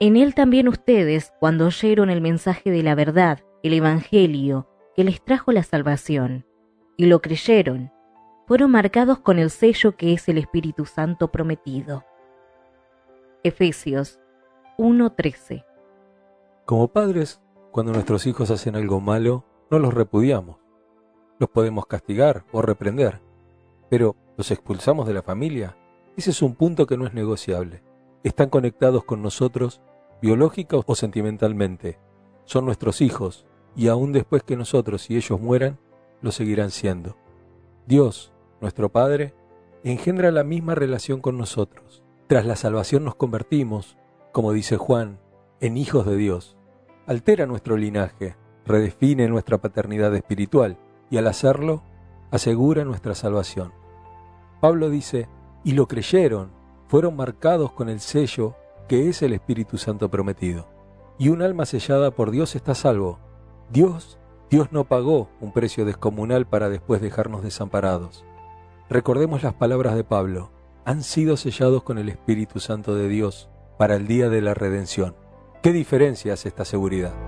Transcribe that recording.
En él también ustedes, cuando oyeron el mensaje de la verdad, el Evangelio, que les trajo la salvación, y lo creyeron, fueron marcados con el sello que es el Espíritu Santo prometido. Efesios 1:13 Como padres, cuando nuestros hijos hacen algo malo, no los repudiamos. Los podemos castigar o reprender, pero ¿los expulsamos de la familia? Ese es un punto que no es negociable. Están conectados con nosotros biológica o sentimentalmente. Son nuestros hijos, y aún después que nosotros y ellos mueran, lo seguirán siendo. Dios, nuestro Padre, engendra la misma relación con nosotros. Tras la salvación nos convertimos, como dice Juan, en hijos de Dios. Altera nuestro linaje, redefine nuestra paternidad espiritual y al hacerlo, asegura nuestra salvación. Pablo dice, y lo creyeron, fueron marcados con el sello que es el Espíritu Santo prometido. Y un alma sellada por Dios está salvo. Dios, Dios no pagó un precio descomunal para después dejarnos desamparados. Recordemos las palabras de Pablo, han sido sellados con el Espíritu Santo de Dios para el día de la redención. ¿Qué diferencia hace esta seguridad?